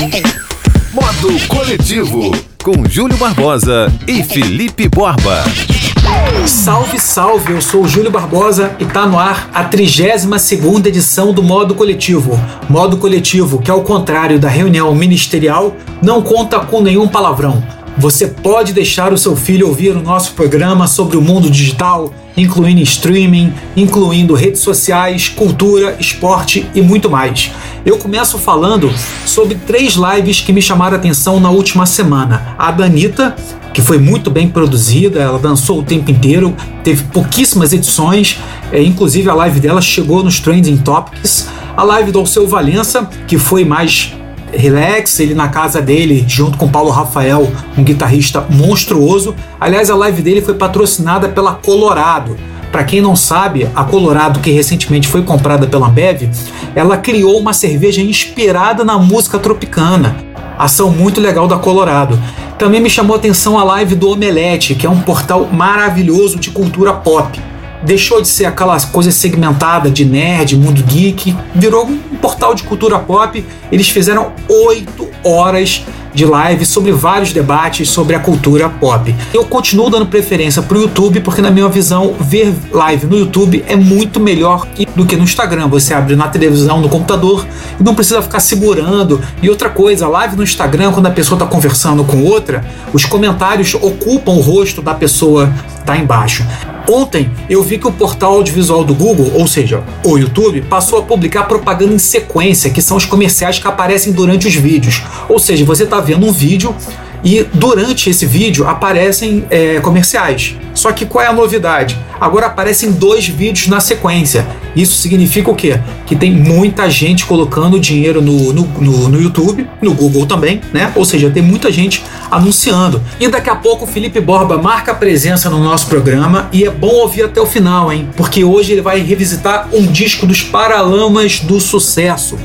Modo Coletivo, com Júlio Barbosa e Felipe Borba. Salve, salve! Eu sou Júlio Barbosa e tá no ar a 32 edição do Modo Coletivo. Modo Coletivo, que ao contrário da reunião ministerial, não conta com nenhum palavrão. Você pode deixar o seu filho ouvir o nosso programa sobre o mundo digital, incluindo streaming, incluindo redes sociais, cultura, esporte e muito mais. Eu começo falando sobre três lives que me chamaram a atenção na última semana. A da Anitta, que foi muito bem produzida, ela dançou o tempo inteiro, teve pouquíssimas edições, é, inclusive a live dela chegou nos Trending Topics. A live do Alceu Valença, que foi mais relax, ele na casa dele, junto com Paulo Rafael, um guitarrista monstruoso. Aliás, a live dele foi patrocinada pela Colorado. Para quem não sabe, a Colorado, que recentemente foi comprada pela Ambev, ela criou uma cerveja inspirada na música tropicana. Ação muito legal da Colorado. Também me chamou a atenção a live do Omelete, que é um portal maravilhoso de cultura pop. Deixou de ser aquela coisa segmentada de nerd, mundo geek, virou um portal de cultura pop. Eles fizeram oito horas de live sobre vários debates sobre a cultura pop. Eu continuo dando preferência para o YouTube porque, na minha visão, ver live no YouTube é muito melhor do que no Instagram. Você abre na televisão, no computador e não precisa ficar segurando. E outra coisa, live no Instagram, quando a pessoa está conversando com outra, os comentários ocupam o rosto da pessoa tá embaixo. Ontem eu vi que o portal audiovisual do Google, ou seja, o YouTube, passou a publicar propaganda em sequência, que são os comerciais que aparecem durante os vídeos. Ou seja, você está vendo um vídeo e durante esse vídeo aparecem é, comerciais. Só que qual é a novidade? Agora aparecem dois vídeos na sequência. Isso significa o quê? Que tem muita gente colocando dinheiro no, no, no, no YouTube, no Google também, né? Ou seja, tem muita gente anunciando. E daqui a pouco o Felipe Borba marca presença no nosso programa e é bom ouvir até o final, hein? Porque hoje ele vai revisitar um disco dos Paralamas do Sucesso.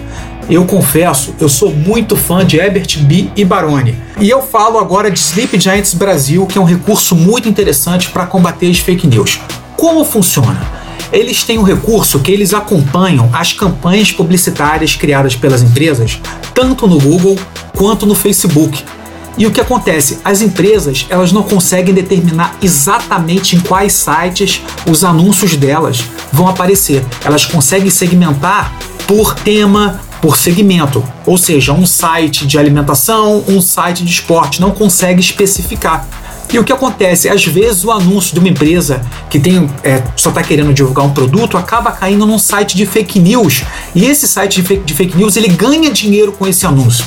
Eu confesso, eu sou muito fã de Herbert B. e Baroni. E eu falo agora de Sleep Giants Brasil, que é um recurso muito interessante para combater as fake news. Como funciona? Eles têm um recurso que eles acompanham as campanhas publicitárias criadas pelas empresas, tanto no Google quanto no Facebook. E o que acontece? As empresas elas não conseguem determinar exatamente em quais sites os anúncios delas vão aparecer. Elas conseguem segmentar por tema, por segmento, ou seja, um site de alimentação, um site de esporte, não consegue especificar. E o que acontece? Às vezes o anúncio de uma empresa que tem é, só está querendo divulgar um produto acaba caindo num site de fake news. E esse site de fake, de fake news ele ganha dinheiro com esse anúncio.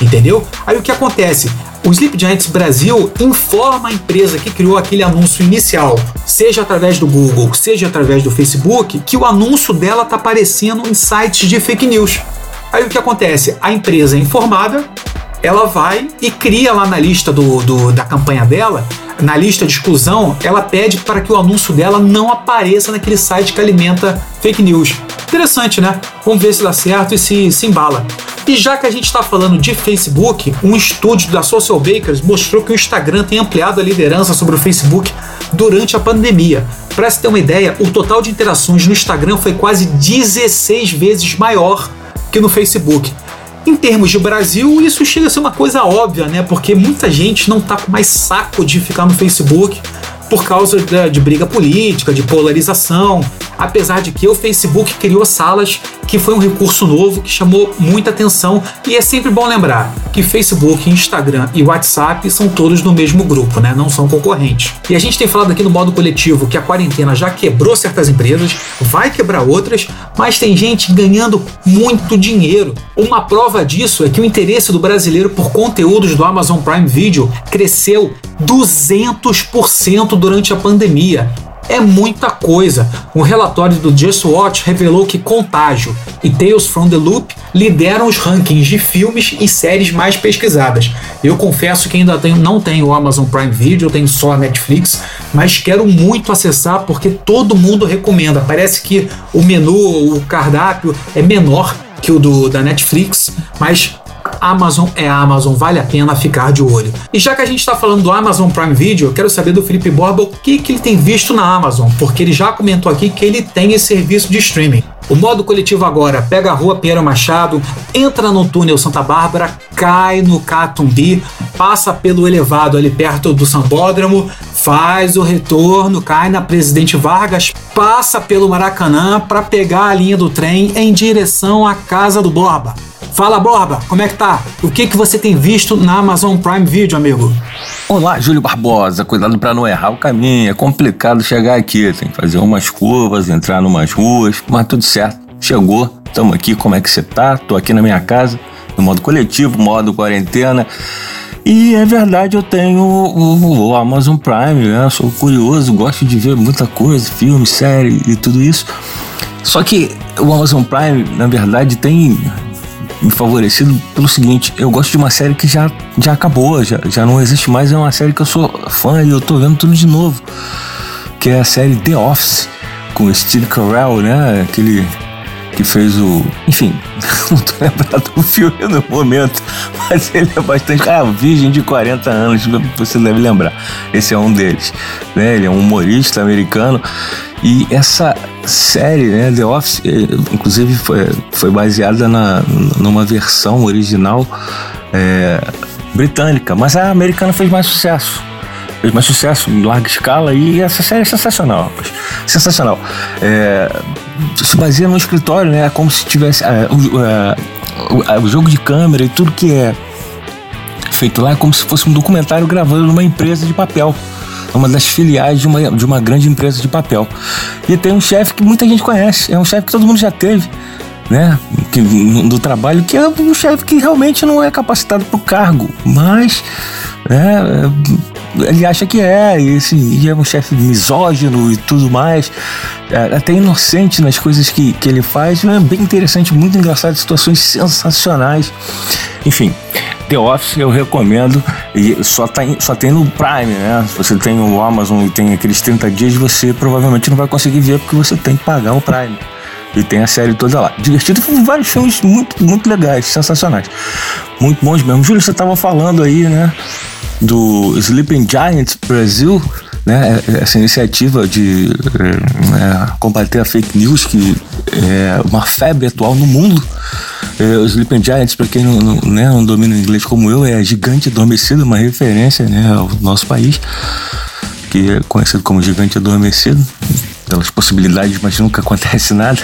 Entendeu? Aí o que acontece? O Sleep Giants Brasil informa a empresa que criou aquele anúncio inicial, seja através do Google, seja através do Facebook, que o anúncio dela está aparecendo em sites de fake news. Aí o que acontece? A empresa é informada, ela vai e cria lá na lista do, do, da campanha dela, na lista de exclusão, ela pede para que o anúncio dela não apareça naquele site que alimenta fake news. Interessante, né? Vamos ver se dá certo e se, se embala. E já que a gente está falando de Facebook, um estudo da Social Bakers mostrou que o Instagram tem ampliado a liderança sobre o Facebook durante a pandemia. Para se ter uma ideia, o total de interações no Instagram foi quase 16 vezes maior que no Facebook. Em termos de Brasil, isso chega a ser uma coisa óbvia, né? Porque muita gente não tá com mais saco de ficar no Facebook por causa de, de briga política, de polarização. Apesar de que o Facebook criou salas, que foi um recurso novo que chamou muita atenção. E é sempre bom lembrar que Facebook, Instagram e WhatsApp são todos no mesmo grupo, né? Não são concorrentes. E a gente tem falado aqui no modo coletivo que a quarentena já quebrou certas empresas, vai quebrar outras, mas tem gente ganhando muito dinheiro. Uma prova disso é que o interesse do brasileiro por conteúdos do Amazon Prime Video cresceu 200% durante a pandemia. É muita coisa. Um relatório do Just Watch revelou que Contágio e Tales from the Loop lideram os rankings de filmes e séries mais pesquisadas. Eu confesso que ainda tenho, não tenho o Amazon Prime Video, tenho só a Netflix, mas quero muito acessar porque todo mundo recomenda. Parece que o menu, o cardápio é menor que o do, da Netflix, mas Amazon é Amazon, vale a pena ficar de olho. E já que a gente está falando do Amazon Prime Video, eu quero saber do Felipe Borba o que, que ele tem visto na Amazon, porque ele já comentou aqui que ele tem esse serviço de streaming. O modo coletivo agora pega a rua Pinheiro Machado, entra no túnel Santa Bárbara, cai no Catumbi, passa pelo elevado ali perto do Sambódromo, faz o retorno, cai na Presidente Vargas, passa pelo Maracanã para pegar a linha do trem em direção à casa do Borba. Fala, Borba, como é que tá? O que, que você tem visto na Amazon Prime Video, amigo? Olá, Júlio Barbosa. Cuidado para não errar o caminho. É complicado chegar aqui. Tem que fazer umas curvas, entrar numas ruas, mas tudo certo. Chegou, estamos aqui. Como é que você tá? Tô aqui na minha casa, no modo coletivo, modo quarentena. E é verdade, eu tenho o, o Amazon Prime, né? Sou curioso, gosto de ver muita coisa, filme, série e tudo isso. Só que o Amazon Prime, na verdade, tem favorecido pelo seguinte: eu gosto de uma série que já, já acabou, já, já não existe mais. É uma série que eu sou fã e eu tô vendo tudo de novo. Que é a série The Office, com Steve Carell, né? Aquele que fez o. Enfim, não tô lembrado do filme no momento, mas ele é bastante. Ah, Virgem de 40 anos, você deve lembrar. Esse é um deles. Né? Ele é um humorista americano. E essa série, né, The Office, eh, inclusive foi, foi baseada na, numa versão original é, britânica, mas a americana fez mais sucesso. Fez mais sucesso em larga escala e essa série é sensacional, sensacional. É, se baseia no escritório, né? Como se tivesse é, é, o, o, jogo de câmera e tudo que é feito lá é como se fosse um documentário gravando numa empresa de papel uma das filiais de uma, de uma grande empresa de papel. E tem um chefe que muita gente conhece, é um chefe que todo mundo já teve, né? Que, do trabalho, que é um chefe que realmente não é capacitado para o cargo, mas né, ele acha que é, e, assim, e é um chefe misógino e tudo mais, é, até inocente nas coisas que, que ele faz, é bem interessante, muito engraçado, situações sensacionais. Enfim, The Office eu recomendo e só, tá, só tem no Prime, né? Se você tem o Amazon e tem aqueles 30 dias, você provavelmente não vai conseguir ver porque você tem que pagar o Prime. E tem a série toda lá. Divertido vários filmes muito, muito legais, sensacionais. Muito bons mesmo. Júlio, você estava falando aí, né? Do Sleeping Giants Brasil, né? Essa iniciativa de é, combater a fake news, que é uma febre atual no mundo. É, os Sleeping Giants, para quem não, não, né, não domina inglês como eu, é gigante adormecido, uma referência né, ao nosso país, que é conhecido como gigante adormecido, pelas possibilidades, mas nunca acontece nada.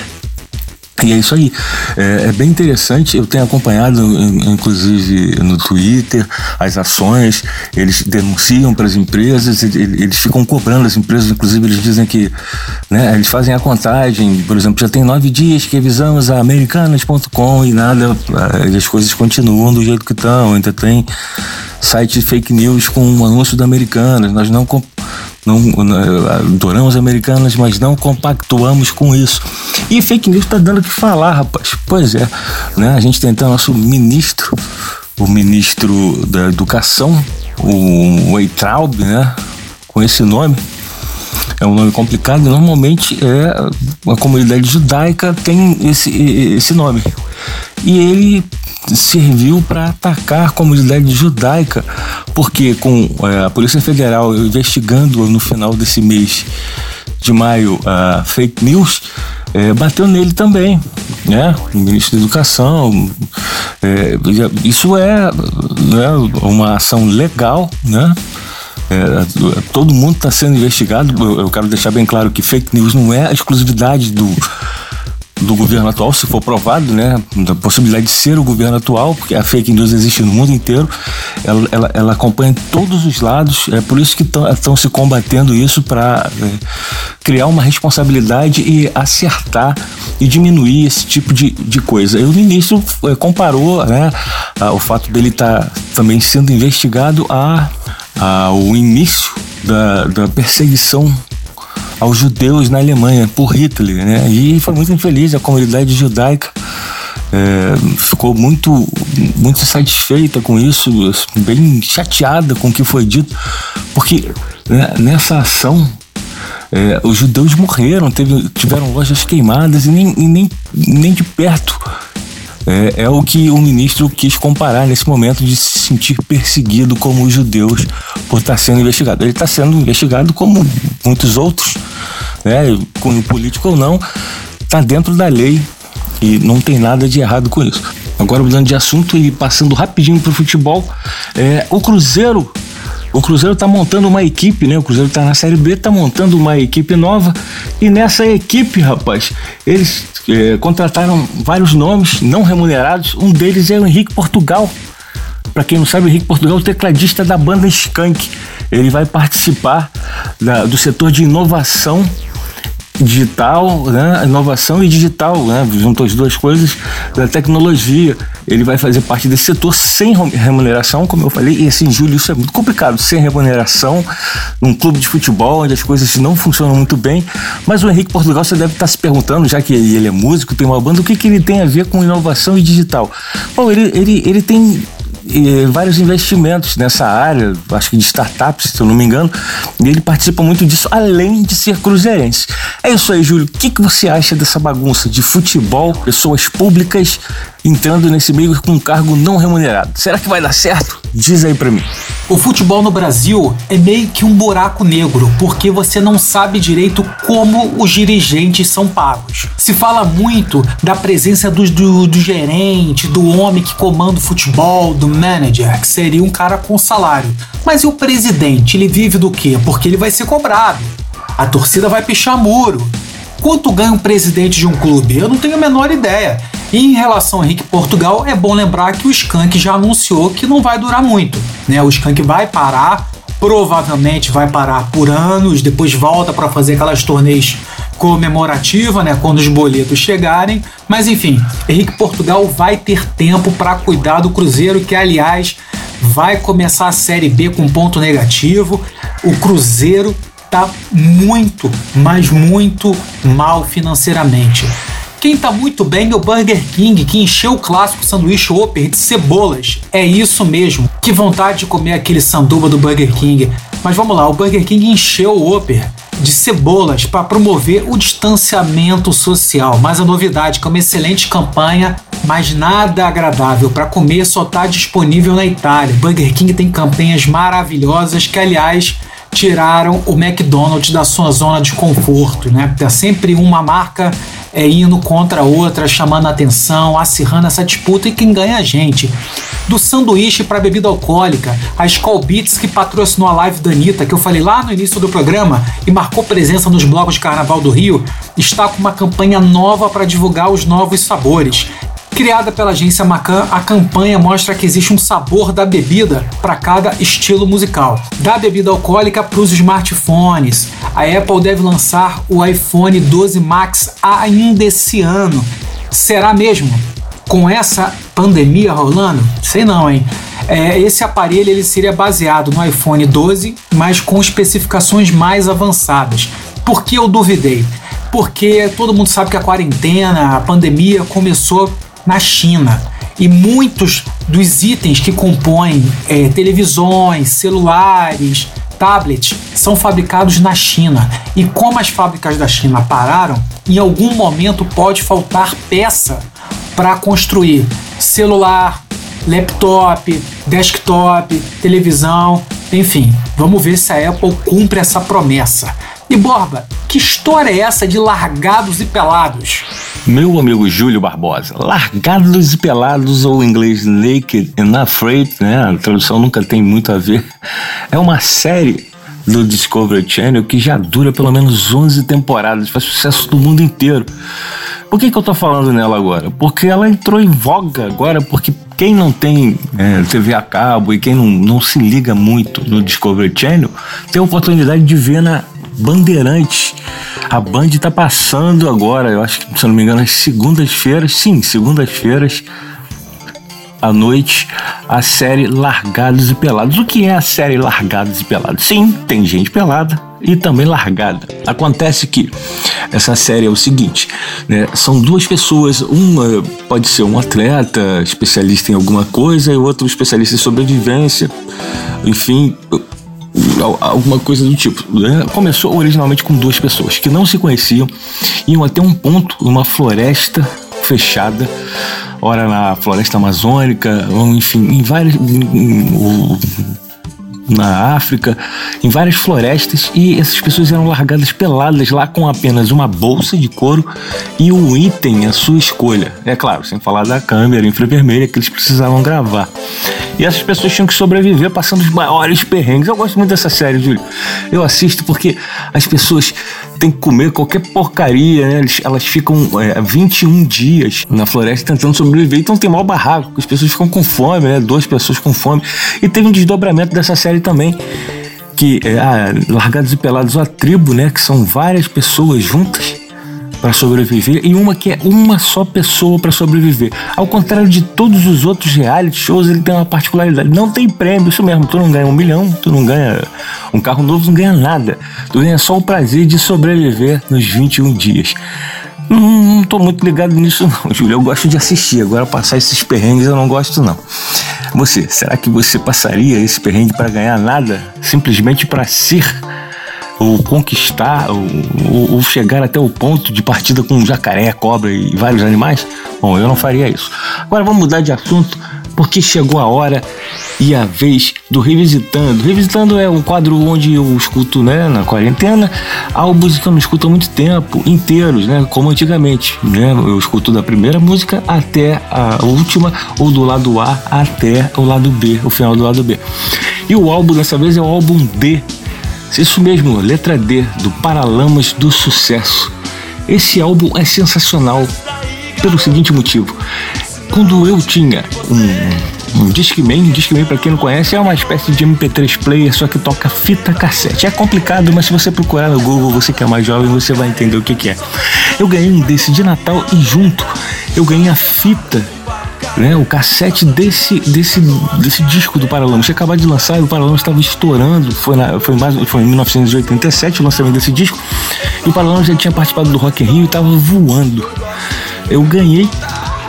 E é isso aí. É, é, bem interessante. Eu tenho acompanhado, inclusive, no Twitter, as ações. Eles denunciam para as empresas, eles ficam cobrando as empresas. Inclusive, eles dizem que né, eles fazem a contagem. Por exemplo, já tem nove dias que avisamos a americanas.com e nada, as coisas continuam do jeito que estão. Ainda tem site fake news com um anúncio da Americanas. Nós não não, adoramos americanas, mas não compactuamos com isso. E fake news está dando o que falar, rapaz. Pois é, né? A gente tem então nosso ministro, o ministro da Educação, o Weitraub, né? Com esse nome. É um nome complicado, normalmente é a comunidade judaica tem esse, esse nome. E ele serviu para atacar a comunidade judaica, porque com é, a Polícia Federal investigando no final desse mês de maio a fake news, é, bateu nele também, né? O ministro da Educação. É, isso é né, uma ação legal, né? É, todo mundo está sendo investigado. Eu quero deixar bem claro que fake news não é a exclusividade do do governo atual, se for provado, né, da possibilidade de ser o governo atual, porque a fake news existe no mundo inteiro, ela, ela, ela acompanha todos os lados, é por isso que estão se combatendo isso para é, criar uma responsabilidade e acertar e diminuir esse tipo de, de coisa. E o ministro é, comparou né, a, o fato dele estar tá também sendo investigado a, a o início da, da perseguição aos judeus na Alemanha por Hitler, né? E foi muito infeliz a comunidade judaica. É, ficou muito muito satisfeita com isso, bem chateada com o que foi dito, porque né, nessa ação é, os judeus morreram, teve, tiveram lojas queimadas e nem, nem, nem de perto é, é, o que o ministro quis comparar nesse momento de se sentir perseguido como os judeus por estar sendo investigado. Ele está sendo investigado como muitos outros, né, com político ou não, Tá dentro da lei e não tem nada de errado com isso. Agora mudando de assunto e passando rapidinho pro futebol, é, o Cruzeiro o Cruzeiro está montando uma equipe, né? O Cruzeiro está na Série B, está montando uma equipe nova. E nessa equipe, rapaz, eles é, contrataram vários nomes não remunerados. Um deles é o Henrique Portugal. Para quem não sabe, o Henrique Portugal é o tecladista da banda Skank. Ele vai participar da, do setor de inovação digital, né? inovação e digital, né? juntou as duas coisas da tecnologia. Ele vai fazer parte desse setor sem remuneração, como eu falei, e assim, Júlio, isso é muito complicado, sem remuneração, num clube de futebol onde as coisas não funcionam muito bem. Mas o Henrique Portugal, você deve estar se perguntando, já que ele é músico, tem uma banda, o que, que ele tem a ver com inovação e digital? Bom, ele, ele, ele tem vários investimentos nessa área, acho que de startups, se eu não me engano, e ele participa muito disso, além de ser cruzeirense. É isso aí, Júlio. O que, que você acha dessa bagunça de futebol, pessoas públicas entrando nesse meio com um cargo não remunerado? Será que vai dar certo? Diz aí pra mim. O futebol no Brasil é meio que um buraco negro, porque você não sabe direito como os dirigentes são pagos. Se fala muito da presença do, do, do gerente, do homem que comanda o futebol, do manager, que seria um cara com salário. Mas e o presidente? Ele vive do quê? Porque ele vai ser cobrado. A torcida vai pichar muro. Quanto ganha um presidente de um clube? Eu não tenho a menor ideia. E em relação ao Henrique Portugal, é bom lembrar que o Skank já anunciou que não vai durar muito. Né? O Skank vai parar, provavelmente vai parar por anos, depois volta para fazer aquelas turnês comemorativa, né, quando os boletos chegarem. Mas enfim, Henrique Portugal vai ter tempo para cuidar do Cruzeiro, que aliás vai começar a Série B com ponto negativo. O Cruzeiro tá muito, mas muito mal financeiramente. Quem tá muito bem é o Burger King, que encheu o clássico sanduíche Whopper de cebolas. É isso mesmo. Que vontade de comer aquele sanduba do Burger King. Mas vamos lá, o Burger King encheu o Whopper de cebolas para promover o distanciamento social. Mas a novidade que é uma excelente campanha, mas nada agradável para comer só está disponível na Itália. Burger King tem campanhas maravilhosas que, aliás, tiraram o McDonald's da sua zona de conforto, né? Tá sempre uma marca é, indo contra a outra, chamando a atenção, acirrando essa disputa e quem ganha é a gente. Do sanduíche para bebida alcoólica, a Skull Beats que patrocinou a live da Anitta, que eu falei lá no início do programa e marcou presença nos blocos de Carnaval do Rio, está com uma campanha nova para divulgar os novos sabores. Criada pela agência Macan, a campanha mostra que existe um sabor da bebida para cada estilo musical. Da bebida alcoólica para os smartphones. A Apple deve lançar o iPhone 12 Max ainda esse ano. Será mesmo? Com essa pandemia rolando? Sei não, hein? É, esse aparelho ele seria baseado no iPhone 12, mas com especificações mais avançadas. Por que eu duvidei? Porque todo mundo sabe que a quarentena, a pandemia começou na China. E muitos dos itens que compõem é, televisões, celulares, tablets são fabricados na China. E como as fábricas da China pararam, em algum momento pode faltar peça para construir celular, laptop, desktop, televisão, enfim. Vamos ver se a Apple cumpre essa promessa. E Borba, que história é essa de largados e pelados? Meu amigo Júlio Barbosa, Largados e Pelados, ou em inglês Naked and Afraid, né? A tradução nunca tem muito a ver. É uma série do Discovery Channel que já dura pelo menos 11 temporadas, faz sucesso do mundo inteiro. Por que, que eu tô falando nela agora? Porque ela entrou em voga agora, porque quem não tem é, TV a cabo e quem não, não se liga muito no Discovery Channel tem a oportunidade de ver na Bandeirantes a Band está passando agora, eu acho que, se não me engano, as segundas-feiras, sim, segundas-feiras, à noite, a série Largados e Pelados. O que é a série Largados e Pelados? Sim, tem gente pelada e também largada. Acontece que essa série é o seguinte, né? São duas pessoas, uma pode ser um atleta, especialista em alguma coisa, e outro especialista em sobrevivência. Enfim, alguma coisa do tipo. Né? Começou originalmente com duas pessoas que não se conheciam, iam até um ponto, uma floresta fechada, ora na floresta amazônica, enfim, em vários. na África, em várias florestas, e essas pessoas eram largadas peladas lá com apenas uma bolsa de couro e um item à sua escolha. É claro, sem falar da câmera infravermelha que eles precisavam gravar. E essas pessoas tinham que sobreviver passando os maiores perrengues. Eu gosto muito dessa série, Júlio. Eu assisto porque as pessoas têm que comer qualquer porcaria, né? Elas ficam é, 21 dias na floresta tentando sobreviver. Então tem mal barraco, as pessoas ficam com fome, né? Duas pessoas com fome. E teve um desdobramento dessa série também. Que é ah, Largados e Pelados, a tribo, né? Que são várias pessoas juntas para sobreviver e uma que é uma só pessoa para sobreviver. Ao contrário de todos os outros reality shows, ele tem uma particularidade. Não tem prêmio, isso mesmo. Tu não ganha um milhão, tu não ganha um carro novo, não ganha nada. Tu ganha só o prazer de sobreviver nos 21 dias. Não, não tô muito ligado nisso não, Júlio. Eu gosto de assistir. Agora passar esses perrengues eu não gosto não. Você, será que você passaria esse perrengue para ganhar nada? Simplesmente para ser ou conquistar, ou, chegar até o ponto de partida com jacaré, cobra e vários animais? Bom, eu não faria isso. Agora vamos mudar de assunto, porque chegou a hora e a vez do Revisitando. Revisitando é um quadro onde eu escuto, né, na quarentena, álbuns que eu não escuto há muito tempo, inteiros, né, como antigamente, né, eu escuto da primeira música até a última, ou do lado A até o lado B, o final do lado B. E o álbum dessa vez é o álbum D isso mesmo, letra D, do Paralamas do Sucesso. Esse álbum é sensacional pelo seguinte motivo. Quando eu tinha um, um Discman, Discman para quem não conhece é uma espécie de MP3 player, só que toca fita cassete. É complicado, mas se você procurar no Google, você que é mais jovem, você vai entender o que, que é. Eu ganhei um desse de Natal e junto eu ganhei a fita né, o cassete desse, desse, desse disco do Paralamas. Tinha acabado de lançar e o Paralamas estava estourando. Foi, na, foi, mais, foi em 1987 o lançamento desse disco. E o Paralamas já tinha participado do Rock in Rio e estava voando. Eu ganhei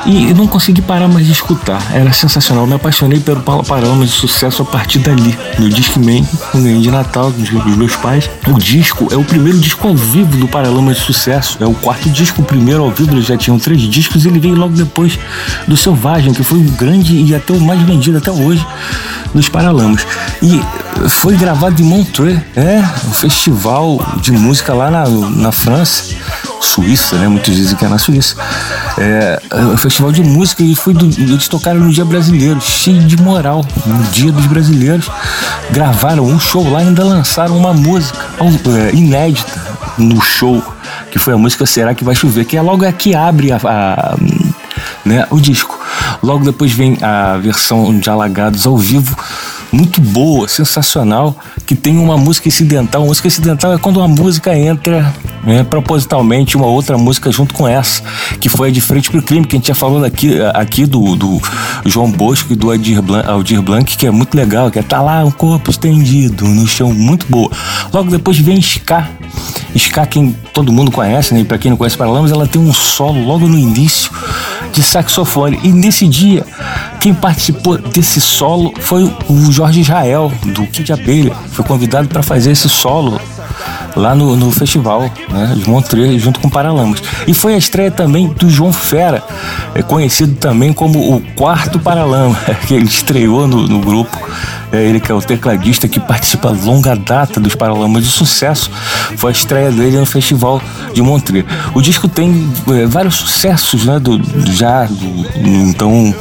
e não consegui parar mais de escutar. Era sensacional. Me apaixonei pelo Paralamas de sucesso a partir dali. No Discman, no ganhei de Natal dos meus pais. O disco é o primeiro disco ao vivo do Paralamas de sucesso. É o quarto disco, o primeiro ao vivo. Eles já tinham três discos. Ele veio logo depois do Selvagem, que foi o grande e até o mais vendido até hoje dos Paralamas. E foi gravado em Montreux, é, um festival de música lá na, na França. Suíça, né? Muitos dizem que é na Suíça. É, é festival de música e foi do, eles tocaram no Dia Brasileiro, cheio de moral, no Dia dos Brasileiros. Gravaram um show lá e ainda lançaram uma música é, inédita no show, que foi a música Será que vai chover, que é logo a que abre a, a né, o disco. Logo depois vem a versão de Alagados ao vivo muito boa, sensacional, que tem uma música incidental. música incidental é quando uma música entra né, propositalmente uma outra música junto com essa, que foi a de Frente pro Crime, que a gente já falou aqui, aqui do, do João Bosco e do Aldir Blanc, Aldir Blanc, que é muito legal, que é tá lá um corpo estendido no chão, muito boa. Logo depois vem Ska. Ska, quem todo mundo conhece, né? E pra quem não conhece Paralamas, ela tem um solo logo no início de saxofone. E nesse dia, quem participou desse solo foi o Jorge Israel, do Kid Abelha. Foi convidado para fazer esse solo lá no, no festival né, de Montreux, junto com Paralamas. E foi a estreia também do João Fera, é conhecido também como o quarto Paralama, que ele estreou no, no grupo. É ele que é o tecladista que participa longa data dos Paralamas de Sucesso. Foi a estreia dele no Festival de Montreux. O disco tem é, vários sucessos, né? Do, já do, então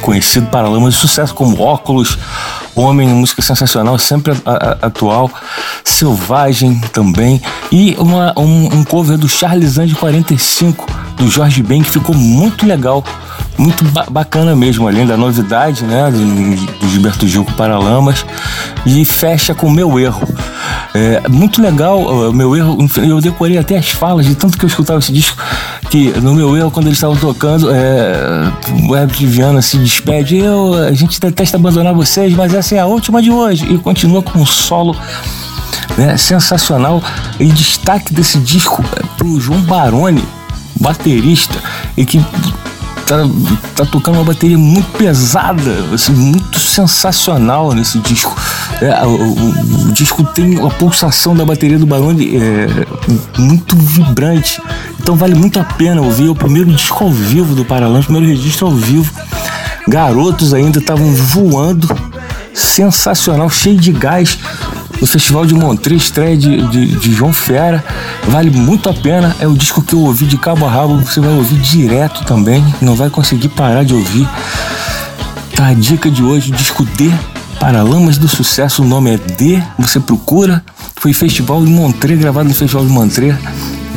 conhecido Paralamas de Sucesso, como Óculos, Homem, música sensacional, sempre atual, Selvagem também, e uma, um, um cover do Charles Ange 45, do Jorge Ben, que ficou muito legal muito ba bacana mesmo, além da novidade, né, do, Gilberto Gil com Paralamas, e fecha com Meu Erro. É, muito legal, Meu Erro, eu decorei até as falas de tanto que eu escutava esse disco, que no Meu Erro, quando eles estavam tocando, é, o Herbert Viana se despede, eu, a gente detesta abandonar vocês, mas essa é a última de hoje, e continua com um solo né, sensacional, e destaque desse disco é pro João Baroni, baterista, e que tá, tá tocando uma bateria muito pesada, assim, muito sensacional nesse disco. É, o, o, o, disco tem a pulsação da bateria do Barone é, muito vibrante. Então vale muito a pena ouvir o primeiro disco ao vivo do Paralamas, o primeiro registro ao vivo. Garotos ainda estavam voando sensacional, cheio de gás. O Festival de Montreux, estreia de, de, de, João Fera, vale muito a pena. É o disco que eu ouvi de cabo a rabo, você vai ouvir direto também, não vai conseguir parar de ouvir. Tá a dica de hoje, disco D, Paralamas do Sucesso, o nome é D, você procura. Foi Festival de Montreux, gravado no Festival de Montreux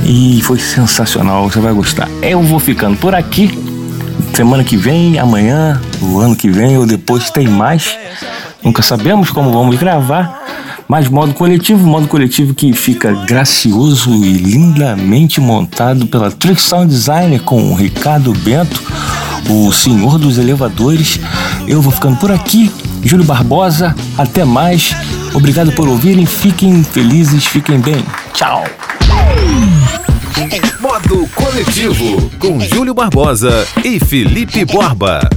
e foi sensacional, você vai gostar. Eu vou ficando por aqui. Semana que vem, amanhã, o ano que vem ou depois tem mais. Nunca sabemos como vamos gravar. Mas modo coletivo, modo coletivo que fica gracioso e lindamente montado pela Trick Sound Designer com o Ricardo Bento, o senhor dos elevadores. Eu vou ficando por aqui. Júlio Barbosa, até mais. Obrigado por ouvirem. Fiquem felizes, fiquem bem. Tchau. Modo Coletivo, com Júlio Barbosa e Felipe Borba.